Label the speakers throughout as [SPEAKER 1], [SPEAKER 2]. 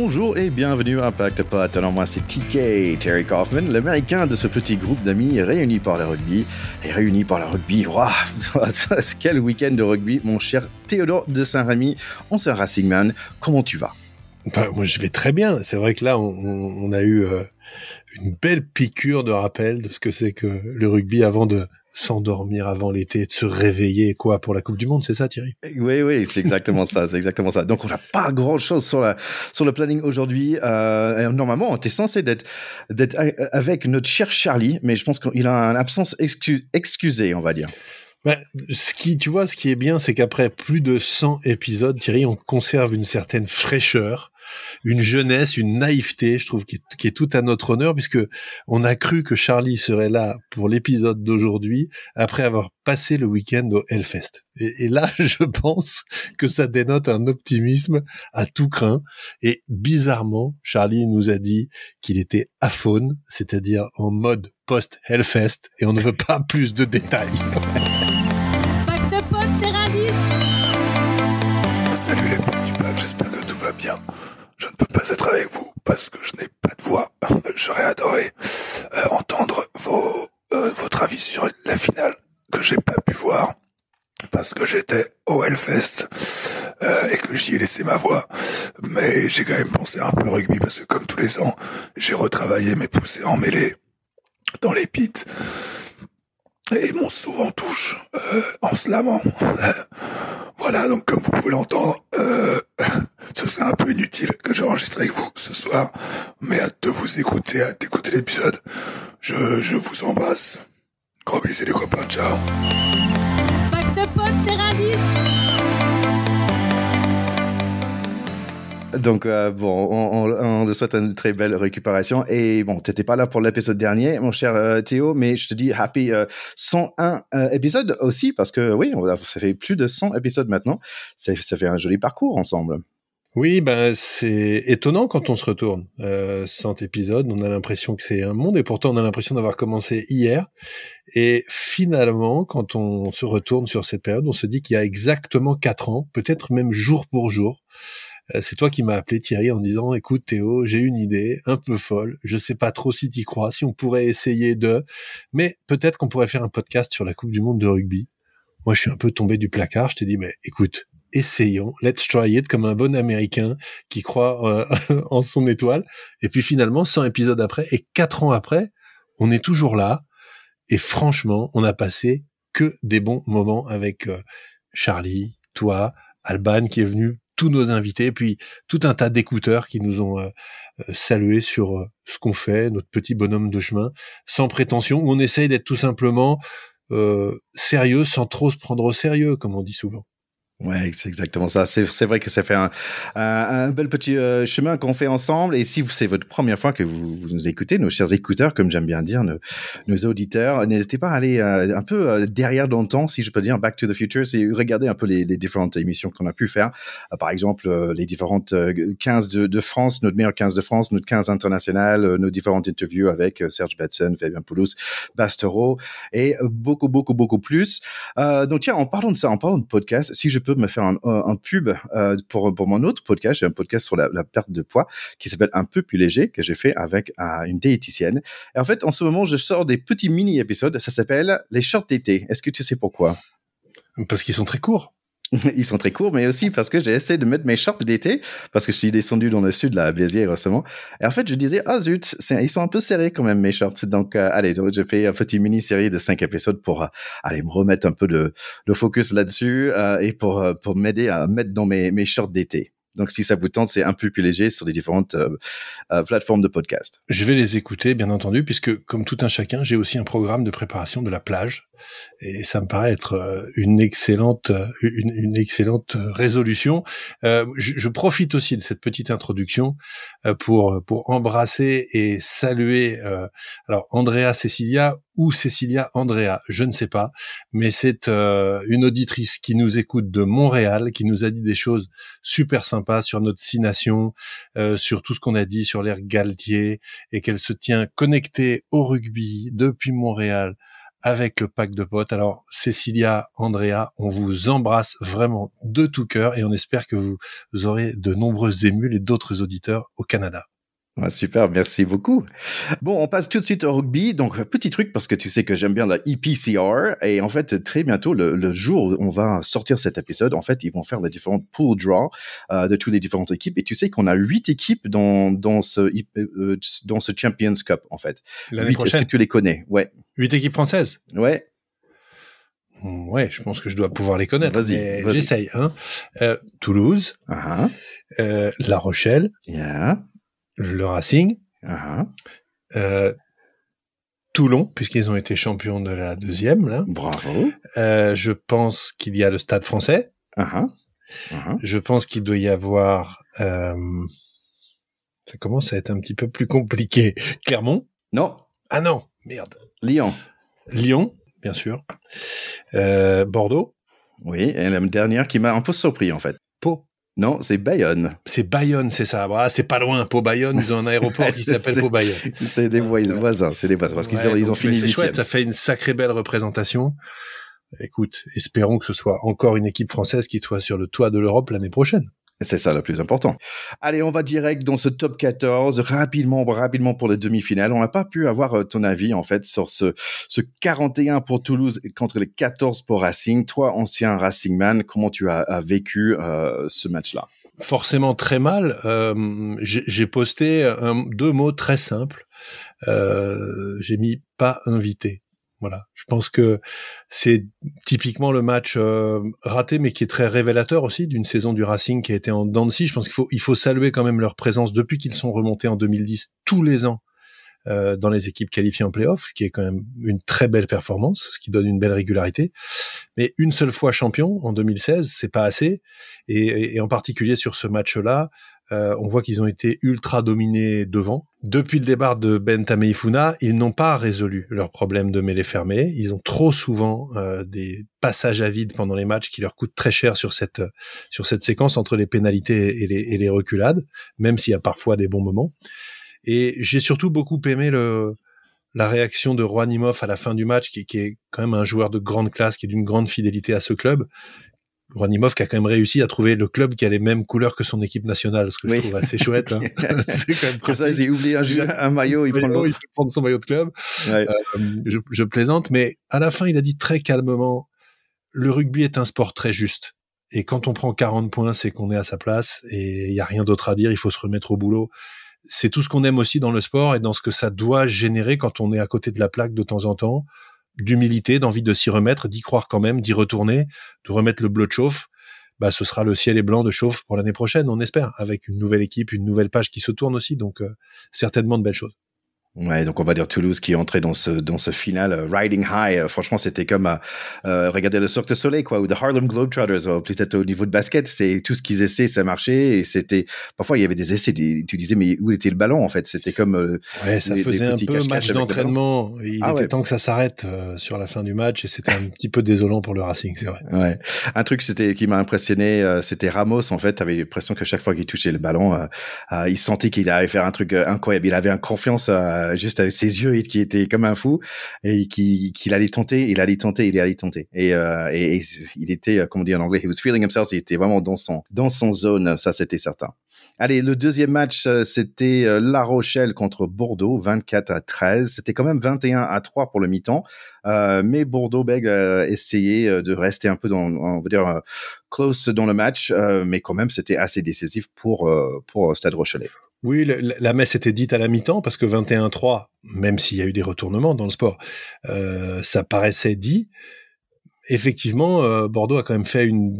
[SPEAKER 1] Bonjour et bienvenue à Impact Pot. Alors moi c'est TK, Terry Kaufman, l'américain de ce petit groupe d'amis réunis par le rugby. Et réunis par le rugby, waouh, quel week-end de rugby mon cher Théodore de Saint-Rémy, ancien Racing Man, comment tu vas?
[SPEAKER 2] Bah, Moi je vais très bien, c'est vrai que là on, a eu euh, une belle piqûre de rappel de ce que c'est que le rugby avant de s'endormir avant l'été, de se réveiller quoi pour la Coupe du Monde, c'est ça Thierry?
[SPEAKER 1] Oui, oui, c'est exactement ça, c'est exactement ça. Donc on n'a pas grand-chose sur, la, sur le planning aujourd'hui. Euh, normalement, on était censé d'être d'être avec notre cher Charlie, mais je pense qu'il a une absence excusée, on va dire.
[SPEAKER 2] Ben, ce qui, tu vois, ce qui est bien, c'est qu'après plus de 100 épisodes, Thierry, on conserve une certaine fraîcheur une jeunesse, une naïveté, je trouve, qui est, tout à notre honneur, puisque on a cru que Charlie serait là pour l'épisode d'aujourd'hui, après avoir passé le week-end au Hellfest. Et, là, je pense que ça dénote un optimisme à tout craint. Et bizarrement, Charlie nous a dit qu'il était aphone, c'est-à-dire en mode post-Hellfest, et on ne veut pas plus de détails.
[SPEAKER 3] Salut les potes du pack, j'espère que tout va bien je ne peux pas être avec vous parce que je n'ai pas de voix. J'aurais adoré euh, entendre vos, euh, votre avis sur la finale que j'ai pas pu voir parce que j'étais au Hellfest euh, et que j'y ai laissé ma voix. Mais j'ai quand même pensé un peu rugby parce que comme tous les ans, j'ai retravaillé mes poussées en mêlée dans les pits et mon souvent touche en slamant. voilà, donc comme vous pouvez l'entendre, ce serait un peu inutile que j'enregistre avec vous ce soir, mais hâte de vous écouter, hâte d'écouter l'épisode. Je, je vous embrasse. Gros bisous les copains, ciao.
[SPEAKER 1] Donc, euh, bon, on, on, te souhaite une très belle récupération. Et bon, tu n'étais pas là pour l'épisode dernier, mon cher euh, Théo, mais je te dis happy 101 euh, épisodes aussi, parce que oui, on a, ça fait plus de 100 épisodes maintenant. Ça, ça fait un joli parcours ensemble.
[SPEAKER 2] Oui, ben c'est étonnant quand on se retourne. Euh, 100 épisodes, on a l'impression que c'est un monde, et pourtant on a l'impression d'avoir commencé hier. Et finalement, quand on se retourne sur cette période, on se dit qu'il y a exactement quatre ans, peut-être même jour pour jour. Euh, c'est toi qui m'as appelé Thierry en disant, écoute Théo, j'ai une idée un peu folle, je sais pas trop si tu crois, si on pourrait essayer de, mais peut-être qu'on pourrait faire un podcast sur la Coupe du Monde de rugby. Moi, je suis un peu tombé du placard. Je t'ai dit, mais écoute, essayons, let's try it, comme un bon Américain qui croit euh, en son étoile. Et puis finalement, 100 épisodes après, et 4 ans après, on est toujours là. Et franchement, on a passé que des bons moments avec euh, Charlie, toi, Alban qui est venu, tous nos invités, puis tout un tas d'écouteurs qui nous ont euh, salués sur ce qu'on fait, notre petit bonhomme de chemin, sans prétention, où on essaye d'être tout simplement sérieux sans trop se prendre au sérieux, comme on dit souvent.
[SPEAKER 1] Ouais, c'est exactement ça. C'est vrai que ça fait un, un, bel petit euh, chemin qu'on fait ensemble. Et si c'est votre première fois que vous, vous, nous écoutez, nos chers écouteurs, comme j'aime bien dire, nos, nos auditeurs, n'hésitez pas à aller euh, un peu euh, derrière dans le temps, si je peux dire, Back to the Future, c'est regarder un peu les, les différentes émissions qu'on a pu faire. par exemple, les différentes 15 de, de, France, notre meilleur 15 de France, notre 15 international, nos différentes interviews avec Serge Batson, Fabien Poulos, Bastero et beaucoup, beaucoup, beaucoup plus. donc tiens, en parlant de ça, en parlant de podcast, si je peux me faire un, pub euh, pour, pour mon autre podcast. J'ai un podcast sur la, perte de poids qui s'appelle Un peu plus léger que j'ai fait avec euh, une diététicienne. Et en fait, en ce moment, je sors des petits mini-épisodes. Ça s'appelle Les shorts d'été. Est-ce que tu sais pourquoi?
[SPEAKER 2] Parce qu'ils sont très courts.
[SPEAKER 1] Ils sont très courts, mais aussi parce que j'ai essayé de mettre mes shorts d'été, parce que je suis descendu dans le sud, la Béziers récemment. Et en fait, je disais, ah zut, ils sont un peu serrés quand même, mes shorts. Donc, euh, allez, j'ai fait une petite mini-série de cinq épisodes pour euh, aller me remettre un peu de, de focus là-dessus euh, et pour, pour m'aider à mettre dans mes, mes shorts d'été. Donc, si ça vous tente, c'est un peu plus léger sur les différentes plateformes de podcast.
[SPEAKER 2] Je vais les écouter, bien entendu, puisque comme tout un chacun, j'ai aussi un programme de préparation de la plage et ça me paraît être euh, une excellente euh, une, excellente résolution. Euh, je, profite aussi de cette petite introduction pour pour embrasser et saluer alors Andrea Cecilia ou Cecilia Andrea, je ne sais pas, mais c'est une auditrice qui nous écoute de Montréal, qui nous a dit des choses super sympas sur notre six nations, sur tout ce qu'on a dit sur l'ère Galtier et qu'elle se tient connectée au rugby depuis Montréal avec le pack de potes. Alors, Cécilia, Andrea, on vous embrasse vraiment de tout cœur et on espère que vous, aurez de nombreuses émules et d'autres auditeurs au Canada
[SPEAKER 1] super, merci beaucoup. Bon, on passe tout de suite au rugby. Donc, petit truc, parce que tu sais que j'aime bien la EPCR. Et en fait, très bientôt, le, jour où on va sortir cet épisode, en fait, ils vont faire les différentes pool draw euh, de toutes les différentes équipes. Et tu sais qu'on a huit équipes dans, dans, ce, euh, dans ce Champions Cup, en fait.
[SPEAKER 2] L'année prochaine.
[SPEAKER 1] Est-ce que tu les connais? Ouais.
[SPEAKER 2] Huit équipes françaises?
[SPEAKER 1] Ouais.
[SPEAKER 2] Hmm, ouais, je pense que je dois pouvoir les connaître.
[SPEAKER 1] Vas-y,
[SPEAKER 2] j'essaye. Hein. Euh, Toulouse, uh La Rochelle,
[SPEAKER 1] yeah
[SPEAKER 2] le Racing,
[SPEAKER 1] uh-huh.
[SPEAKER 2] euh, Toulon, puisqu'ils ont été champions de la deuxième. Là.
[SPEAKER 1] Bravo.
[SPEAKER 2] Euh, je pense qu'il y a le Stade français.
[SPEAKER 1] Uh-huh. Uh-huh.
[SPEAKER 2] Je pense qu'il doit y avoir... Euh, ça commence à être un petit peu plus compliqué. Clermont
[SPEAKER 1] Non.
[SPEAKER 2] Ah non, merde.
[SPEAKER 1] Lyon.
[SPEAKER 2] Lyon, bien sûr. Bordeaux
[SPEAKER 1] Oui, et la dernière qui m'a un peu surpris en fait. Non, c'est Bayonne.
[SPEAKER 2] C'est Bayonne, c'est ça. Ah, c'est pas loin. Pau Bayonne, ils ont un aéroport qui s'appelle Pau Bayonne.
[SPEAKER 1] C'est des voisins, c'est des voisins parce qu'ils ont, ils ont fini.
[SPEAKER 2] C'est chouette, ça fait une sacrée belle représentation. Écoute, espérons que ce soit encore une équipe française qui soit sur le toit de l'Europe l'année prochaine.
[SPEAKER 1] C'est ça le plus important. Allez, on va direct dans ce top 14, rapidement, rapidement pour les demi-finales. On n'a pas pu avoir euh, ton avis, en fait, sur ce, ce 41 pour Toulouse contre les 14 pour Racing. Toi, ancien Racing Man, comment tu as, vécu euh, ce match-là?
[SPEAKER 2] Forcément très mal. Euh, J'ai posté un, deux mots très simples. Euh, J'ai mis pas invité. Voilà, je pense que c'est typiquement le match euh, raté, mais qui est très révélateur aussi d'une saison du Racing qui a été en dents Je pense qu'il faut, il faut saluer quand même leur présence depuis qu'ils sont remontés en 2010 tous les ans euh, dans les équipes qualifiées en playoff, qui est quand même une très belle performance, ce qui donne une belle régularité. Mais une seule fois champion en 2016, c'est pas assez. Et, et en particulier sur ce match-là, euh, on voit qu'ils ont été ultra dominés devant. Depuis le départ de Ben Tameifuna, ils n'ont pas résolu leur problème de mêlée fermée. Ils ont trop souvent euh, des passages à vide pendant les matchs qui leur coûtent très cher sur cette sur cette séquence entre les pénalités et les, reculades, même s'il y a parfois des bons moments. Et j'ai surtout beaucoup aimé le la réaction de Rouanimov à la fin du match, qui, qui, est quand même un joueur de grande classe, qui est d'une grande fidélité à ce club, Ronimov qui a quand même réussi à trouver le club qui a les mêmes couleurs que son équipe nationale, ce que je trouve assez chouette. Hein.
[SPEAKER 1] c'est quand même Comme ça, il oublie un, un maillot, il prend
[SPEAKER 2] Il prend son maillot de club. Euh, je, je, plaisante, mais à la fin, il a dit très calmement, le rugby est un sport très juste. Et quand on prend 40 points, c'est qu'on est à sa place et il y a rien d'autre à dire, il faut se remettre au boulot. C'est tout ce qu'on aime aussi dans le sport et dans ce que ça doit générer quand on est à côté de la plaque de temps en temps d'humilité, d'envie de s'y remettre, d'y croire quand même, d'y retourner, de remettre le bleu de chauffe, bah, ce sera le ciel et blanc de chauffe pour l'année prochaine, on espère, avec une nouvelle équipe, une nouvelle page qui se tourne aussi. Donc, euh, certainement de belles choses.
[SPEAKER 1] Ouais, donc on va dire Toulouse qui est entré dans ce dans ce final euh, riding high. Euh, franchement, c'était comme euh, euh, regarder le Cirque du Soleil quoi, ou the Harlem Globetrotters. Peut-être au niveau de basket, c'est tout ce qu'ils essaient, ça marchait et c'était parfois il y avait des essais. Tu disais mais où était le ballon en fait? C'était comme
[SPEAKER 2] ouais, ça faisait un peu match d'entraînement. Il ah était temps que ça s'arrête sur la fin du match et c'était un petit peu désolant pour le Racing, c'est vrai.
[SPEAKER 1] Ouais, un truc c'était qui m'a impressionné, c'était Ramos en fait. avait l'impression que chaque fois qu'il touchait le ballon, il sentait qu'il allait faire un truc incroyable. Il avait une confiance juste avec ses yeux qui était comme un fou et qui qu'il allait tenter, il allait tenter, il allait tenter. Et, euh, et, il était, euh, comment dire en anglais, he was feeling himself. Il était vraiment dans son dans son zone, ça c'était certain. Allez, le deuxième match, euh, c'était La Rochelle contre Bordeaux, 24 à 13. C'était quand même 21 à 3 pour le mi-temps, euh, mais Bordeaux-Bègles a essayé de rester un peu dans, on va dire, close dans le match, mais quand même c'était assez décisif pour pour Stade Rochelet.
[SPEAKER 2] Oui, la, messe était dite à la mi-temps parce que 21-3, même s'il y a eu des retournements dans le sport, euh, ça paraissait dit. Effectivement, euh, Bordeaux a quand même fait une,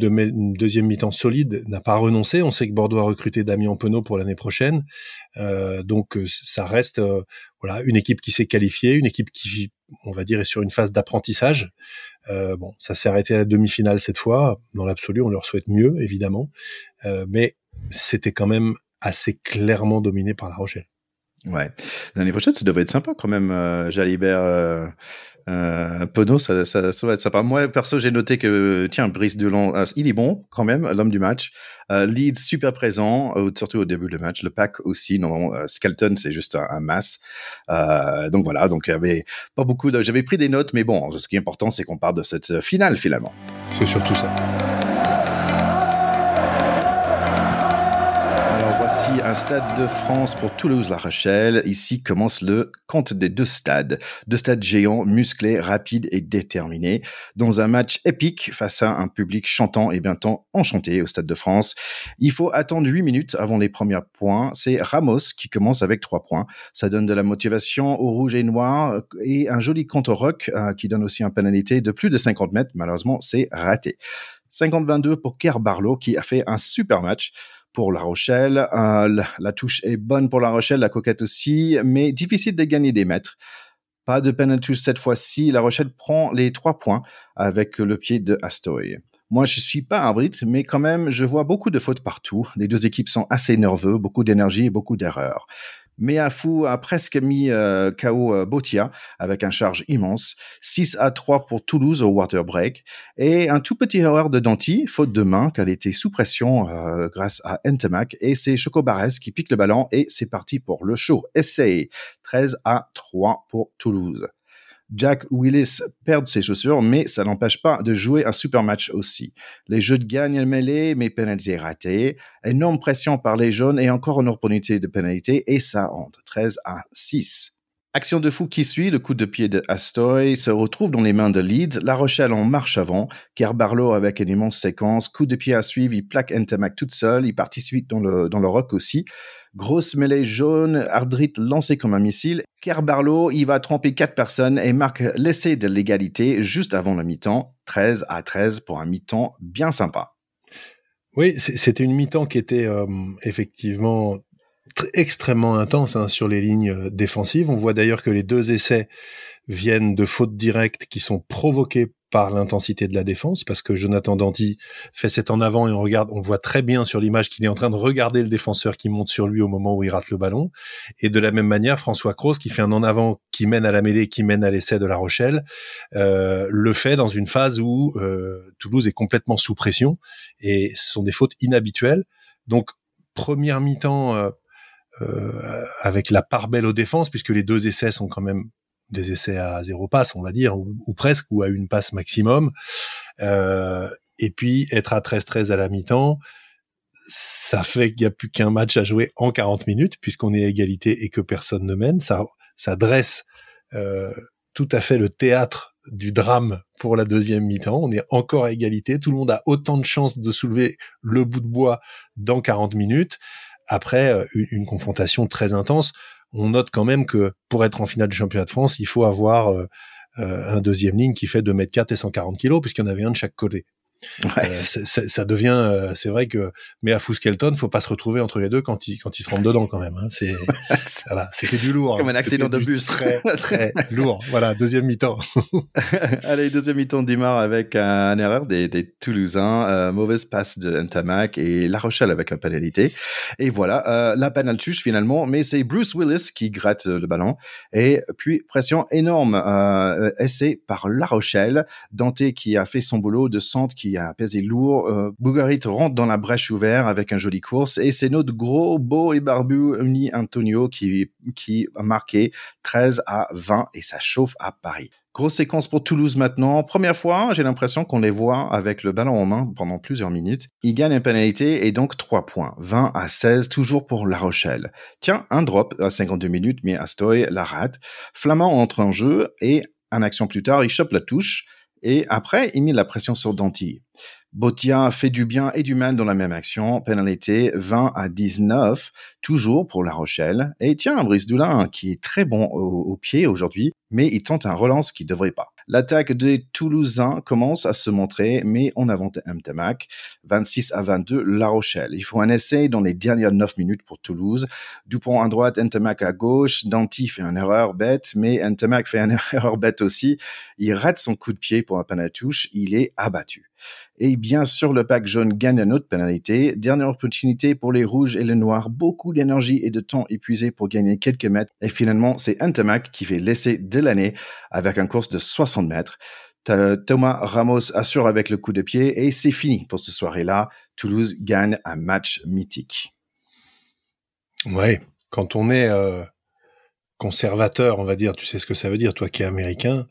[SPEAKER 2] deuxième mi-temps solide, n'a pas renoncé. On sait que Bordeaux a recruté Damien Penaud pour l'année prochaine, euh, donc ça reste voilà une équipe qui s'est qualifiée, une équipe qui, on va dire, est sur une phase d'apprentissage. bon, ça s'est arrêté à la demi-finale cette fois. Dans l'absolu, on leur souhaite mieux, évidemment, mais c'était quand même assez clairement dominé par La Rochelle.
[SPEAKER 1] Ouais. L'année prochaine, ça devrait être sympa quand même, euh, Jalibert. Euh, Euh, Pono, ça, ça, ça va être sympa. Moi, perso, j'ai noté que, tiens, Brice Delon, euh, il est bon quand même, l'homme du match. Euh, Leeds, super présent, euh, surtout au début du match. Le pack aussi, non. Euh, Skelton, c'est juste un, un masse. Euh, donc voilà, donc il y avait pas beaucoup de... J'avais pris des notes, mais bon, ce qui est important, c'est qu'on parle de cette finale, finalement.
[SPEAKER 2] C'est surtout ça.
[SPEAKER 1] Un stade de France pour Toulouse-La Rochelle. Ici commence le compte des deux stades. Deux stades géants, musclés, rapides et déterminés. Dans un match épique face à un public chantant et bien temps enchanté au stade de France. Il faut attendre 8 minutes avant les premiers points. C'est Ramos qui commence avec 3 points. Ça donne de la motivation au rouge et noir et un joli contre-rock euh, qui donne aussi un pénalité de plus de 50 mètres. Malheureusement, c'est raté. 50-22 pour Kerr Barlow qui a fait un super match pour La Rochelle. Euh, la, touche est bonne pour La Rochelle, la coquette aussi, mais difficile de gagner des mètres. Pas de penalty cette fois-ci. La Rochelle prend les trois points avec le pied de Astoy. Moi, je suis pas un Brit, mais quand même, je vois beaucoup de fautes partout. Les deux équipes sont assez nerveux, beaucoup d'énergie et beaucoup d'erreurs. Meafou a presque mis euh, KO euh, Botia avec un charge immense. 6 à 3 pour Toulouse au water break. Et un tout petit erreur de Danti, faute de main, qu'elle était sous pression euh, grâce à Entemac. Et c'est Choco Barres qui pique le ballon et c'est parti pour le show. Essay. 13 à 3 pour Toulouse. Jack Willis perd ses chaussures, mais ça n'empêche pas de jouer un super match aussi. Les jeux de gagne mêlés, mais pénalité ratée. Énorme pression par les jaunes et encore une opportunité de pénalité et ça entre 13 à 6. Action de fou qui suit, le coup de pied de Astoy se retrouve dans les mains de Leeds, La Rochelle en marche avant, Kerr Barlow avec une immense séquence, coup de pied à suivre, il plaque Entamac toute seule, il participe dans le, dans rock aussi. Grosse mêlée jaune, Ardrit lancé comme un missile. Kerr Barlow, il va tromper quatre personnes et marque l'essai de l'égalité juste avant le mi-temps, 13 à 13 pour un mi-temps bien sympa.
[SPEAKER 2] Oui, c'était une mi-temps qui était euh, effectivement extrêmement intense hein, sur les lignes défensives. On voit d'ailleurs que les deux essais viennent de fautes directes qui sont provoquées par l'intensité de la défense, parce que Jonathan Danty fait cet en avant et on regarde, on voit très bien sur l'image qu'il est en train de regarder le défenseur qui monte sur lui au moment où il rate le ballon. Et de la même manière, François Cross, qui fait un en avant qui mène à la mêlée, qui mène à l'essai de La Rochelle, euh, le fait dans une phase où euh, Toulouse est complètement sous pression et ce sont des fautes inhabituelles. Donc première mi-temps. Euh, euh, avec la part belle aux défenses, puisque les deux essais sont quand même des essais à zéro passe, on va dire, ou, ou presque, ou à une passe maximum. Euh, et puis être à 13-13 à la mi-temps, ça fait qu'il n'y a plus qu'un match à jouer en 40 minutes, puisqu'on est à égalité et que personne ne mène. Ça, ça dresse euh, tout à fait le théâtre du drame pour la deuxième mi-temps. On est encore à égalité. Tout le monde a autant de chances de soulever le bout de bois dans 40 minutes après euh, une, confrontation très intense. On note quand même que pour être en finale du championnat de France, il faut avoir euh, euh, un deuxième ligne qui fait 2 mètres 4 et 140 kilos, puisqu'il y en avait un de chaque côté. Ouais. Euh, ça devient, euh, c'est vrai que, mais à Fouskelton, faut pas se retrouver entre les deux quand ils quand ils se rentrent dedans quand même. Hein. C'est voilà, c'était du lourd.
[SPEAKER 1] Comme un accident de bus.
[SPEAKER 2] Très très lourd. Voilà, deuxième mi-temps.
[SPEAKER 1] Allez, deuxième mi-temps démarre avec un, un erreur des, des Toulousains, euh, mauvaise passe de Ntamak et La Rochelle avec un pénalité. Et voilà, la touche finalement, mais c'est Bruce Willis qui gratte le ballon et puis pression énorme, essai par La Rochelle, Dante qui a fait son boulot de centre qui a pesé lourd. Euh, Bougarit rentre dans la brèche ouverte avec un joli course et c'est notre gros, beau et barbu Uni Antonio qui, qui a marqué 13 à 20 et ça chauffe à Paris. Grosse séquence pour Toulouse maintenant. Première fois, j'ai l'impression qu'on les voit avec le ballon en main pendant plusieurs minutes. Ils gagnent une pénalité et donc 3 points. 20 à 16, toujours pour La Rochelle. Tiens, un drop à 52 minutes, mais Astoy la rate. Flamand entre en jeu et un action plus tard, il chope la touche. Et après, il met la pression sur Danty. Botia fait du bien et du mal dans la même action. Pénalité 20 à 19, toujours pour La Rochelle. Et tiens, Brice Doulin, qui est très bon au, pied aujourd'hui, mais il tente un relance qui devrait pas. L'attaque des Toulousains commence à se montrer, mais on avance Mtamac. 26 à 22, La Rochelle. Il faut un essai dans les dernières 9 minutes pour Toulouse. Dupont à droite, Ntamak à gauche. Danty fait une erreur bête, mais Ntamak fait une erreur bête aussi. Il rate son coup de pied pour un panatouche. Il est abattu. Et bien sûr, le pack jaune gagne une autre pénalité. Dernière opportunité pour les rouges et les noirs. Beaucoup d'énergie et de temps épuisé pour gagner quelques mètres. Et finalement, c'est Antamac qui fait l'essai de l'année avec un course de 60 mètres. Thomas Ramos assure avec le coup de pied et c'est fini pour ce soirée-là. Toulouse gagne un match mythique.
[SPEAKER 2] Ouais, quand on est euh, conservateur, on va dire, tu sais ce que ça veut dire, toi qui es américain,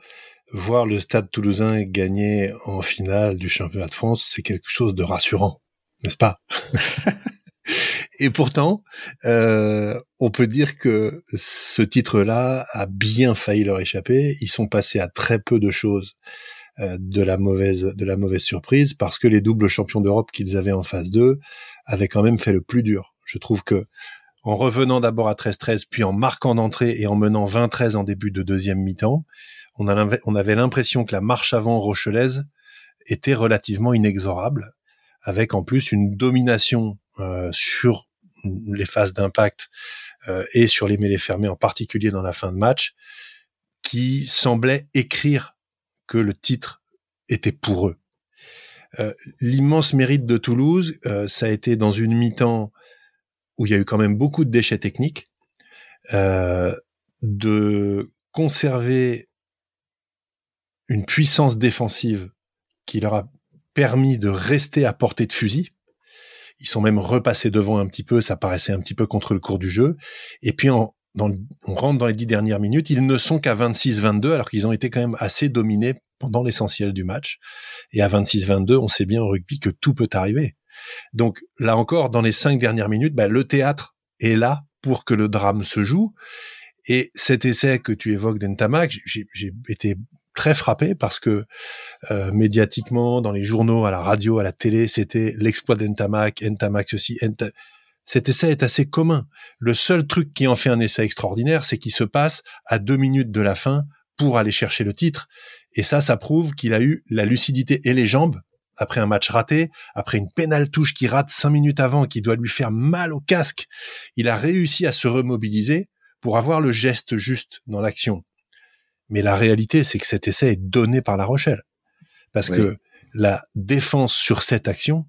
[SPEAKER 2] voir le Stade Toulousain gagner en finale du championnat de France, c'est quelque chose de rassurant, n'est-ce pas? Et pourtant, euh, on peut dire que ce titre-là a bien failli leur échapper. Ils sont passés à très peu de choses euh, de la mauvaise de la mauvaise surprise parce que les doubles champions d'Europe qu'ils avaient en phase 2 avaient quand même fait le plus dur. Je trouve que en revenant d'abord à 13-13, puis en marquant d'entrée et en menant 20-13 en début de deuxième mi-temps, on, avait l'impression que la marche avant rochelaise était relativement inexorable, avec en plus une domination euh, sur les phases d'impact euh, et sur les mêlées fermées, en particulier dans la fin de match, qui semblait écrire que le titre était pour eux. Euh, l'immense mérite de Toulouse, ça a été dans une mi-temps où il y a eu quand même beaucoup de déchets techniques, de conserver une puissance défensive qui leur a permis de rester à portée de fusil, ils sont même repassés devant un petit peu, ça paraissait un petit peu contre le cours du jeu. Et puis on rentre dans les dix dernières minutes, ils ne sont qu'à 26-22 alors qu'ils ont été quand même assez dominés pendant l'essentiel du match. Et à 26-22, on sait bien au rugby que tout peut arriver. Donc là encore, dans les cinq dernières minutes, bah, le théâtre est là pour que le drame se joue. Et cet essai que tu évoques d'Entamac, j'ai été très frappé parce que euh, médiatiquement, dans les journaux, à la radio, à la télé, c'était l'exploit d'Entamac, Entamac ceci, Cet essai est assez commun. Le seul truc qui en fait un essai extraordinaire, c'est qu'il se passe à deux minutes de la fin pour aller chercher le titre. Et ça, ça prouve qu'il a eu la lucidité et les jambes après un match raté, après une pénale touche qui rate cinq minutes avant, qui doit lui faire mal au casque. Il a réussi à se remobiliser pour avoir le geste juste dans l'action. Mais la réalité, c'est que cet essai est donné par La Rochelle. Parce que la défense sur cette action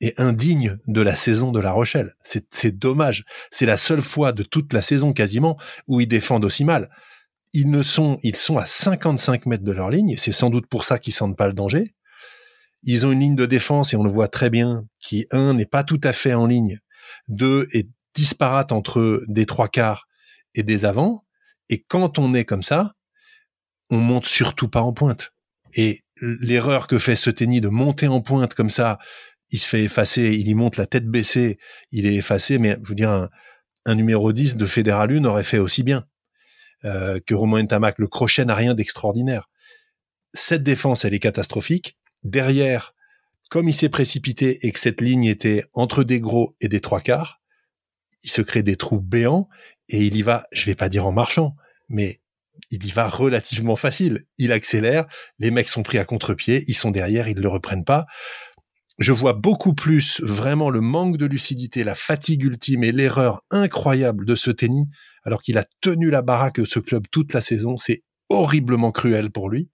[SPEAKER 2] est indigne de la saison de La Rochelle. C'est dommage. C'est la seule fois de toute la saison quasiment où ils défendent aussi mal. Ils ne sont, ils sont à 55 mètres de leur ligne et c'est sans doute pour ça qu'ils sentent pas le danger. Ils ont une ligne de défense et on le voit très bien qui un n'est pas tout à fait en ligne, deux est disparate entre des trois quarts et des avants. Et quand on est comme ça, on monte surtout pas en pointe. Et l'erreur que fait ce tennis de monter en pointe comme ça, il se fait effacer, il y monte la tête baissée, il est effacé, mais je veux dire, un, numéro 10 de Fédéral aurait fait aussi bien euh, que Romain Tamac. Le crochet n'a rien d'extraordinaire. Cette défense, elle est catastrophique. Derrière, comme il s'est précipité et que cette ligne était entre des gros et des trois quarts, il se crée des trous béants et il y va, je vais pas dire en marchant, mais il y va relativement facile. Il accélère, les mecs sont pris à contre-pied, ils sont derrière, ils ne le reprennent pas. Je vois beaucoup plus vraiment le manque de lucidité, la fatigue ultime et l'erreur incroyable de ce tennis, alors qu'il a tenu la baraque de ce club toute la saison. C'est horriblement cruel pour lui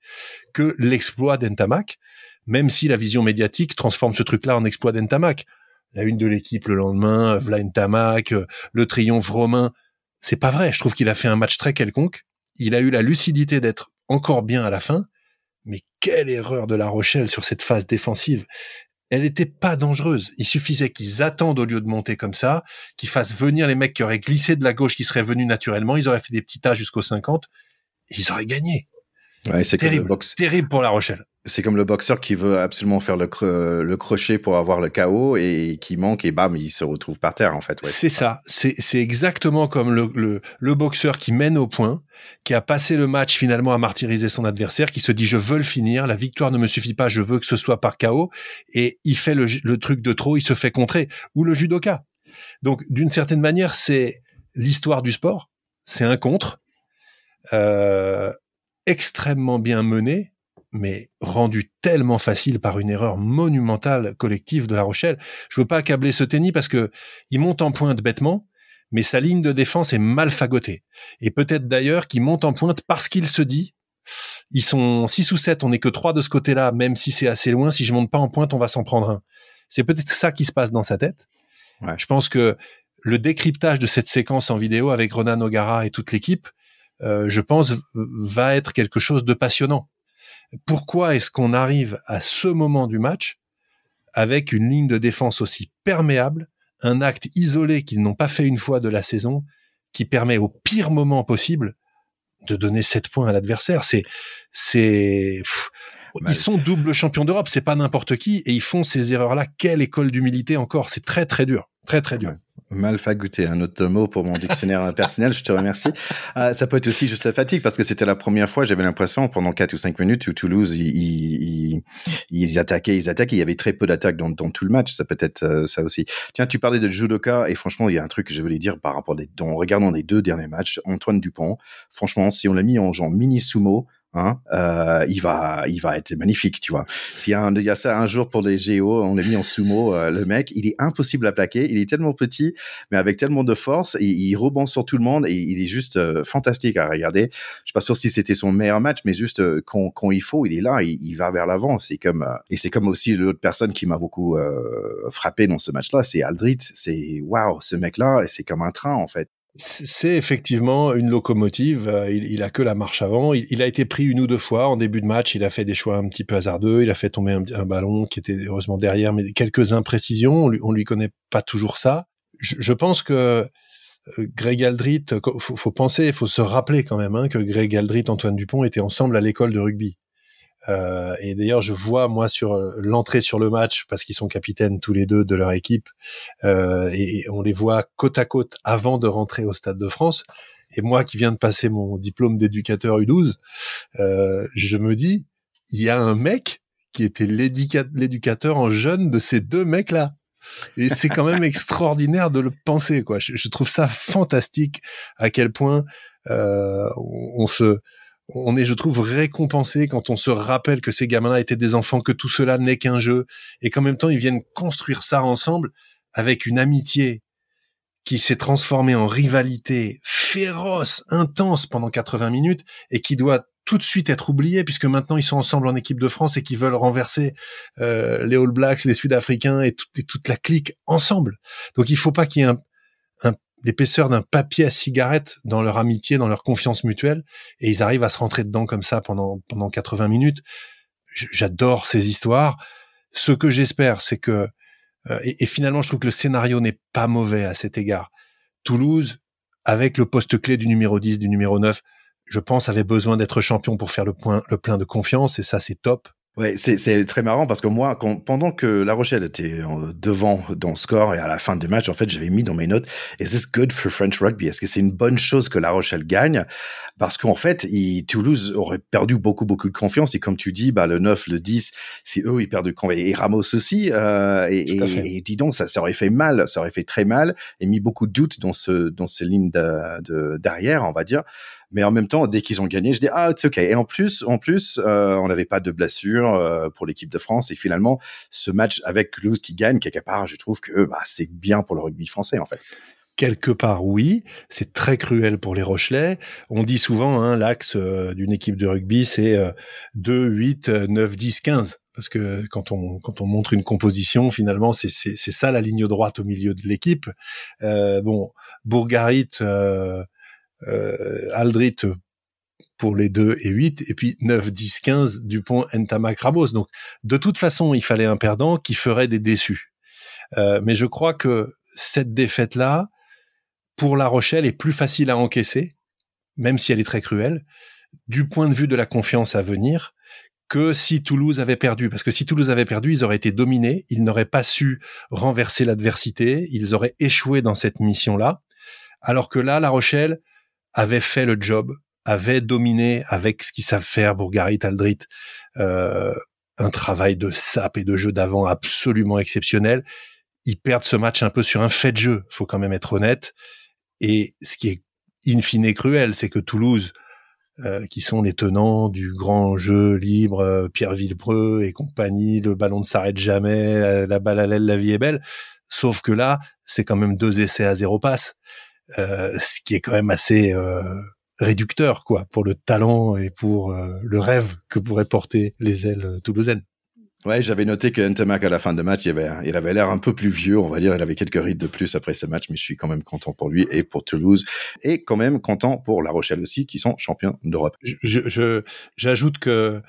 [SPEAKER 2] que l'exploit d'Entamac, même si la vision médiatique transforme ce truc-là en exploit d'Entamac. La une de l'équipe le lendemain, Vla Entamac, le triomphe romain. C'est pas vrai. Je trouve qu'il a fait un match très quelconque il a eu la lucidité d'être encore bien à la fin, mais quelle erreur de La Rochelle sur cette phase défensive. Elle n'était pas dangereuse. Il suffisait qu'ils attendent au lieu de monter comme ça, qu'ils fassent venir les mecs qui auraient glissé de la gauche, qui seraient venus naturellement, ils auraient fait des petits tas jusqu'au 50, et ils auraient gagné.
[SPEAKER 1] Ouais, c'est
[SPEAKER 2] terrible, terrible pour La Rochelle.
[SPEAKER 1] C'est comme le boxeur qui veut absolument faire le, le crochet pour avoir le KO et qui manque et bam, il se retrouve par terre en fait.
[SPEAKER 2] c'est ça. C'est exactement comme le, le, le, boxeur qui mène au point, qui a passé le match finalement à martyriser son adversaire, qui se dit je veux le finir, la victoire ne me suffit pas, je veux que ce soit par KO et il fait le, le truc de trop, il se fait contrer. Ou le judoka. Donc d'une certaine manière, c'est l'histoire du sport. C'est un contre. Euh, extrêmement bien mené, mais rendu tellement facile par une erreur monumentale collective de La Rochelle. Je veux pas accabler ce tennis parce que il monte en pointe bêtement, mais sa ligne de défense est mal fagotée. Et peut-être d'ailleurs qu'il monte en pointe parce qu'il se dit Ils sont 6 ou 7, on n'est que 3 de ce côté-là, même si c'est assez loin. Si je monte pas en pointe, on va s'en prendre un. C'est peut-être ça qui se passe dans sa tête. Je pense que le décryptage de cette séquence en vidéo avec Ronan O'Gara et toute l'équipe, euh, je pense, va être quelque chose de passionnant. Pourquoi est-ce qu'on arrive à ce moment du match avec une ligne de défense aussi perméable, un acte isolé qu'ils n'ont pas fait une fois de la saison, qui permet au pire moment possible de donner 7 points à l'adversaire? C'est, c'est, ils sont double champions d'Europe, c'est pas n'importe qui, et ils font ces erreurs-là. Quelle école d'humilité encore C'est très très dur, très très dur.
[SPEAKER 1] Mal fagoté, un autre mot pour mon dictionnaire personnel, je te remercie. Ah, ça peut être aussi juste la fatigue, parce que c'était la première fois, j'avais l'impression, pendant 4 ou 5 minutes, où Toulouse, ils, ils, attaquaient, ils attaquaient, il y avait très peu d'attaques dans, dans, tout le match, ça peut être euh, ça aussi. Tiens, tu parlais de judoka, et franchement, il y a un truc que je voulais dire par rapport, des, en regardant les deux derniers matchs, Antoine Dupont, franchement, si on l'a mis en genre mini-sumo, Hein, euh, il va, il va être magnifique, tu vois. S'il y a, il y a ça un jour pour les Géo, on l'a mis en sumo. Euh, le mec, il est impossible à plaquer. Il est tellement petit, mais avec tellement de force, il, il rebond sur tout le monde et il est juste euh, fantastique à regarder. Je suis pas sûr si c'était son meilleur match, mais juste euh, quand, quand, il faut, il est là, il, il va vers l'avant. C'est comme et c'est comme aussi l'autre personne qui m'a beaucoup frappé dans ce match-là, c'est Aldrit. C'est waouh, ce mec-là, c'est comme un train en fait.
[SPEAKER 2] C'est effectivement une locomotive. Euh, il, a que la marche avant. Il, a été pris une ou deux fois en début de match. Il a fait des choix un petit peu hasardeux. Il a fait tomber un, ballon qui était heureusement derrière, mais quelques imprécisions. On lui, lui connaît pas toujours ça. Je, pense que euh, Greg Aldrit, faut, faut penser, faut se rappeler quand même hein, que Greg Aldrit, Antoine Dupont étaient ensemble à l'école de rugby. Euh, et d'ailleurs, je vois moi sur euh, l'entrée sur le match parce qu'ils sont capitaines tous les deux de leur équipe, euh, et on les voit côte à côte avant de rentrer au Stade de France. Et moi, qui viens de passer mon diplôme d'éducateur U12, euh, je me dis, il y a un mec qui était l'éducateur en jeune de ces deux mecs-là. Et c'est quand même extraordinaire de le penser, quoi. Je, je, trouve ça fantastique à quel point euh, on, on se on est, je trouve, récompensé quand on se rappelle que ces gamins-là étaient des enfants, que tout cela n'est qu'un jeu, et qu'en même temps, ils viennent construire ça ensemble avec une amitié qui s'est transformée en rivalité féroce, intense pendant 80 minutes, et qui doit tout de suite être oubliée, puisque maintenant ils sont ensemble en équipe de France et qui veulent renverser euh, les All Blacks, les Sud-Africains et, et, toute la clique ensemble. Donc il faut pas qu'il y ait un, l'épaisseur d'un papier à cigarette dans leur amitié, dans leur confiance mutuelle, et ils arrivent à se rentrer dedans comme ça pendant pendant 80 minutes. J'adore ces histoires. Ce que j'espère, c'est que euh, et, finalement, je trouve que le scénario n'est pas mauvais à cet égard. Toulouse, avec le poste clé du numéro 10, du numéro 9, je pense avait besoin d'être champion pour faire le point, le plein de confiance, et ça, c'est top.
[SPEAKER 1] Ouais, c'est très marrant parce que moi, quand, pendant que La Rochelle était devant dans le score et à la fin du match, en fait, j'avais mis dans mes notes Is this good for French rugby? Est-ce que c'est une bonne chose que La Rochelle gagne? Parce qu'en fait, il, Toulouse aurait perdu beaucoup, beaucoup de confiance. Et comme tu dis, bah, le 9, le 10, c'est eux, ils perdent de confiance. Et Ramos aussi. Euh, et, et, et, dis donc, ça, ça aurait fait mal, ça aurait fait très mal et mis beaucoup de doutes dans, ce, dans ces lignes de, de, derrière, on va dire. Mais en même temps, dès qu'ils ont gagné, je dis ah c'est ok. Et en plus, en plus, euh, on n'avait pas de blessure euh, pour l'équipe de France. Et finalement, ce match avec Toulouse qui gagne quelque part, je trouve que bah, c'est bien pour le rugby français en fait.
[SPEAKER 2] Quelque part, oui, c'est très cruel pour les Rochelais. On dit souvent, hein, l'axe euh, d'une équipe de rugby, c'est 2, 8, 9, 10, 15 parce que quand on quand on montre une composition, finalement, c'est c'est ça la ligne droite au milieu de l'équipe. Euh, bon, Bourgarit, euh, euh, Aldrit pour les 2 et 8, et puis 9, 10, 15 Dupont, Ntamak, Ramos. Donc, de toute façon, il fallait un perdant qui ferait des déçus. Euh, mais je crois que cette défaite-là, pour La Rochelle, est plus facile à encaisser, même si elle est très cruelle, du point de vue de la confiance à venir, que si Toulouse avait perdu. Parce que si Toulouse avait perdu, ils auraient été dominés, ils n'auraient pas su renverser l'adversité, ils auraient échoué dans cette mission-là. Alors que là, La Rochelle, avait fait le job, avait dominé avec ce qu'ils savent faire, Bourgarit, Aldrit, euh, un travail de sap et de jeu d'avant absolument exceptionnel. Ils perdent ce match un peu sur un fait de jeu, faut quand même être honnête. Et ce qui est in fine cruel, c'est que Toulouse, euh, qui sont les tenants du grand jeu libre, euh, Pierre Villepreux et compagnie, le ballon ne s'arrête jamais, la, la balle à l'aile, la vie est belle. Sauf que là, c'est quand même deux essais à zéro passe. Euh, ce qui est quand même assez euh, réducteur, quoi, pour le talent et pour le rêve que pourraient porter les ailes toulousaines.
[SPEAKER 1] Ouais, j'avais noté que Ntamak à la fin de match, il avait, il avait l'air un peu plus vieux, on va dire. Il avait quelques rides de plus après ce match, mais je suis quand même content pour lui et pour Toulouse et quand même content pour La Rochelle aussi, qui sont champions d'Europe.
[SPEAKER 2] Je, j'ajoute que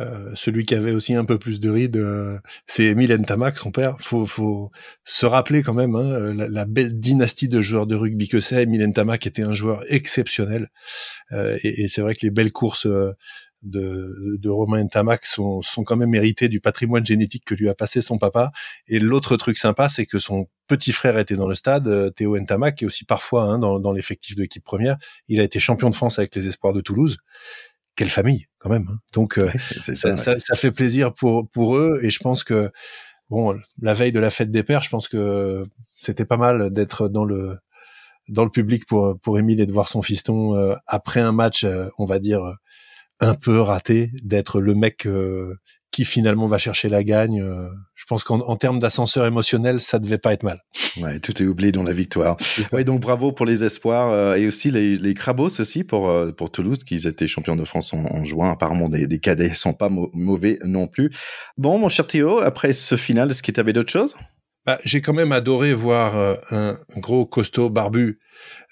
[SPEAKER 2] euh, celui qui avait aussi un peu plus de rides, euh, c'est Emile Ntamak, son père. Faut, faut se rappeler quand même hein, la, belle dynastie de joueurs de rugby que c'est. Emile Ntamak était un joueur exceptionnel, euh, et, et c'est vrai que les belles courses euh, de, de Romain Tamac sont, sont quand même hérités du patrimoine génétique que lui a passé son papa. Et l'autre truc sympa, c'est que son petit frère était dans le stade, euh, Théo Ntamak, qui aussi parfois hein, dans, dans l'effectif de l'équipe première. Il a été champion de France avec les Espoirs de Toulouse. Quelle famille, quand même. Hein. Donc, euh, ça, ça, ça, fait plaisir pour, pour eux. Et je pense que, bon, la veille de la fête des pères, je pense que c'était pas mal d'être dans le dans le public pour pour Émile et de voir son fiston euh, après un match, on va dire un peu raté d'être le mec euh, qui finalement va chercher la gagne. Euh, je pense qu'en termes d'ascenseur émotionnel, ça devait pas être mal.
[SPEAKER 1] Ouais, tout est oublié dans la victoire. Ouais, donc bravo pour les espoirs euh, et aussi les, les Crabos aussi pour pour Toulouse qui étaient champions de France en, juin. Apparemment des, des cadets sont pas mauvais non plus. Bon, mon cher Théo, après ce final, est-ce que tu avais d'autres choses?
[SPEAKER 2] Bah, J'ai quand même adoré voir un gros costaud barbu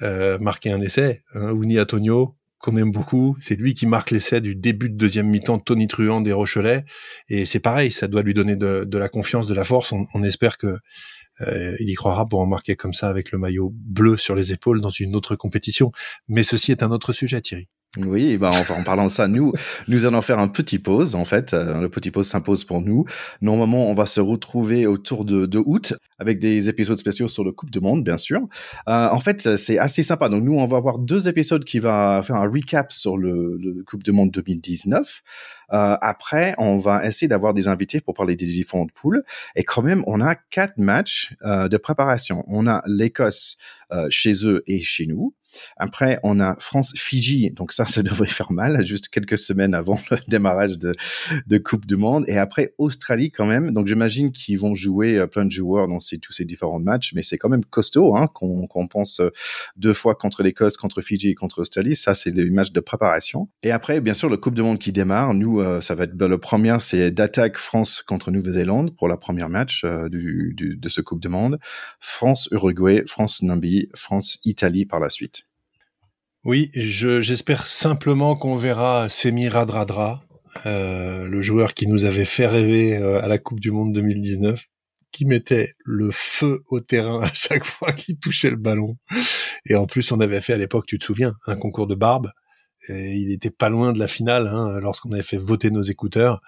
[SPEAKER 2] marquer un essai, hein, Uni Antonio, qu'on aime beaucoup. C'est lui qui marque l'essai du début de deuxième mi-temps Tony Truant des Rochelais. Et c'est pareil, ça doit lui donner de, la confiance, de la force. On, espère que euh, il y croira pour en marquer comme ça avec le maillot bleu sur les épaules dans une autre compétition. Mais ceci est un autre sujet, Thierry.
[SPEAKER 1] Oui, ben en, parlant de ça, nous, nous allons faire un petit pause. En fait, euh, le petit pause s'impose pour nous. Normalement, on va se retrouver autour de, de août avec des épisodes spéciaux sur le Coupe du Monde, bien sûr. Euh, en fait, c'est assez sympa. Donc, nous, on va avoir deux épisodes qui va faire un recap sur le, le Coupe du Monde 2019. Euh, après, on va essayer d'avoir des invités pour parler des différentes poules. Et quand même, on a quatre matchs euh, de préparation. On a l'Écosse euh, chez eux et chez nous. Après, on a France-Fidji, donc ça, ça devrait faire mal, juste quelques semaines avant le démarrage de, de Coupe du Monde. Et après, Australie quand même. Donc j'imagine qu'ils vont jouer euh, plein de joueurs dans ces, tous ces différents matchs, mais c'est quand même costaud hein, qu'on pense euh, deux fois contre l'Écosse, contre Fidji et contre Australie. Ça, c'est des matchs de préparation. Et après, bien sûr, le Coupe du Monde qui démarre. Nous, euh, ça va être ben, le premier, c'est d'attaque France contre Nouvelle-Zélande pour la première match du, du, de ce Coupe du Monde. France-Uruguay, France-Namibie, France-Italie par la suite.
[SPEAKER 2] Oui, j'espère simplement qu'on verra Semi Radradra, euh, le joueur qui nous avait fait rêver euh, à la Coupe du Monde 2019, qui mettait le feu au terrain à chaque fois qu'il touchait le ballon. Et en plus, on avait fait à l'époque, tu te souviens, un concours de barbe. Et il était pas loin de la finale hein, lorsqu'on avait fait voter nos écouteurs,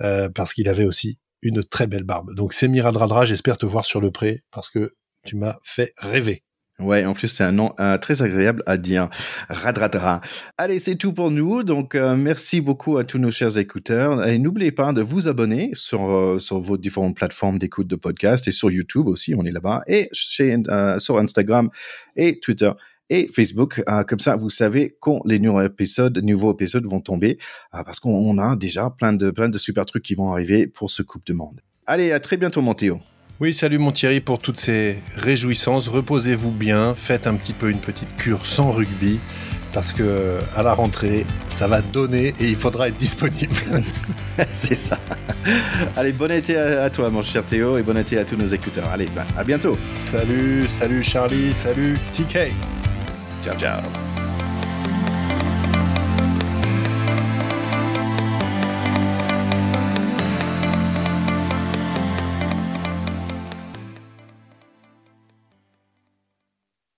[SPEAKER 2] euh, parce qu'il avait aussi une très belle barbe. Donc Semi Radradra, j'espère te voir sur le pré, parce que tu m'as fait rêver.
[SPEAKER 1] Ouais, en plus c'est un nom euh, très agréable à dire. Radradra. Allez, c'est tout pour nous. Donc euh, merci beaucoup à tous nos chers écouteurs et n'oubliez pas de vous abonner sur euh, sur vos différentes plateformes d'écoute de podcast et sur YouTube aussi, on est là-bas et sur Instagram et Twitter et Facebook. comme ça, vous savez quand les nouveaux épisodes, nouveaux épisodes vont tomber parce qu'on a déjà plein de plein de super trucs qui vont arriver pour ce Coupe de Monde. Allez, à très bientôt, mon Théo.
[SPEAKER 2] Oui, salut mon Thierry pour toutes ces réjouissances. Reposez-vous bien, faites un petit peu une petite cure sans rugby parce que à la rentrée, ça va donner et il faudra être disponible.
[SPEAKER 1] C'est ça. Allez, bon été à, toi, mon cher Théo, et bon été à tous nos écouteurs. Allez, bah, à bientôt.
[SPEAKER 2] Salut, salut Charlie, salut TK.
[SPEAKER 1] Ciao, ciao.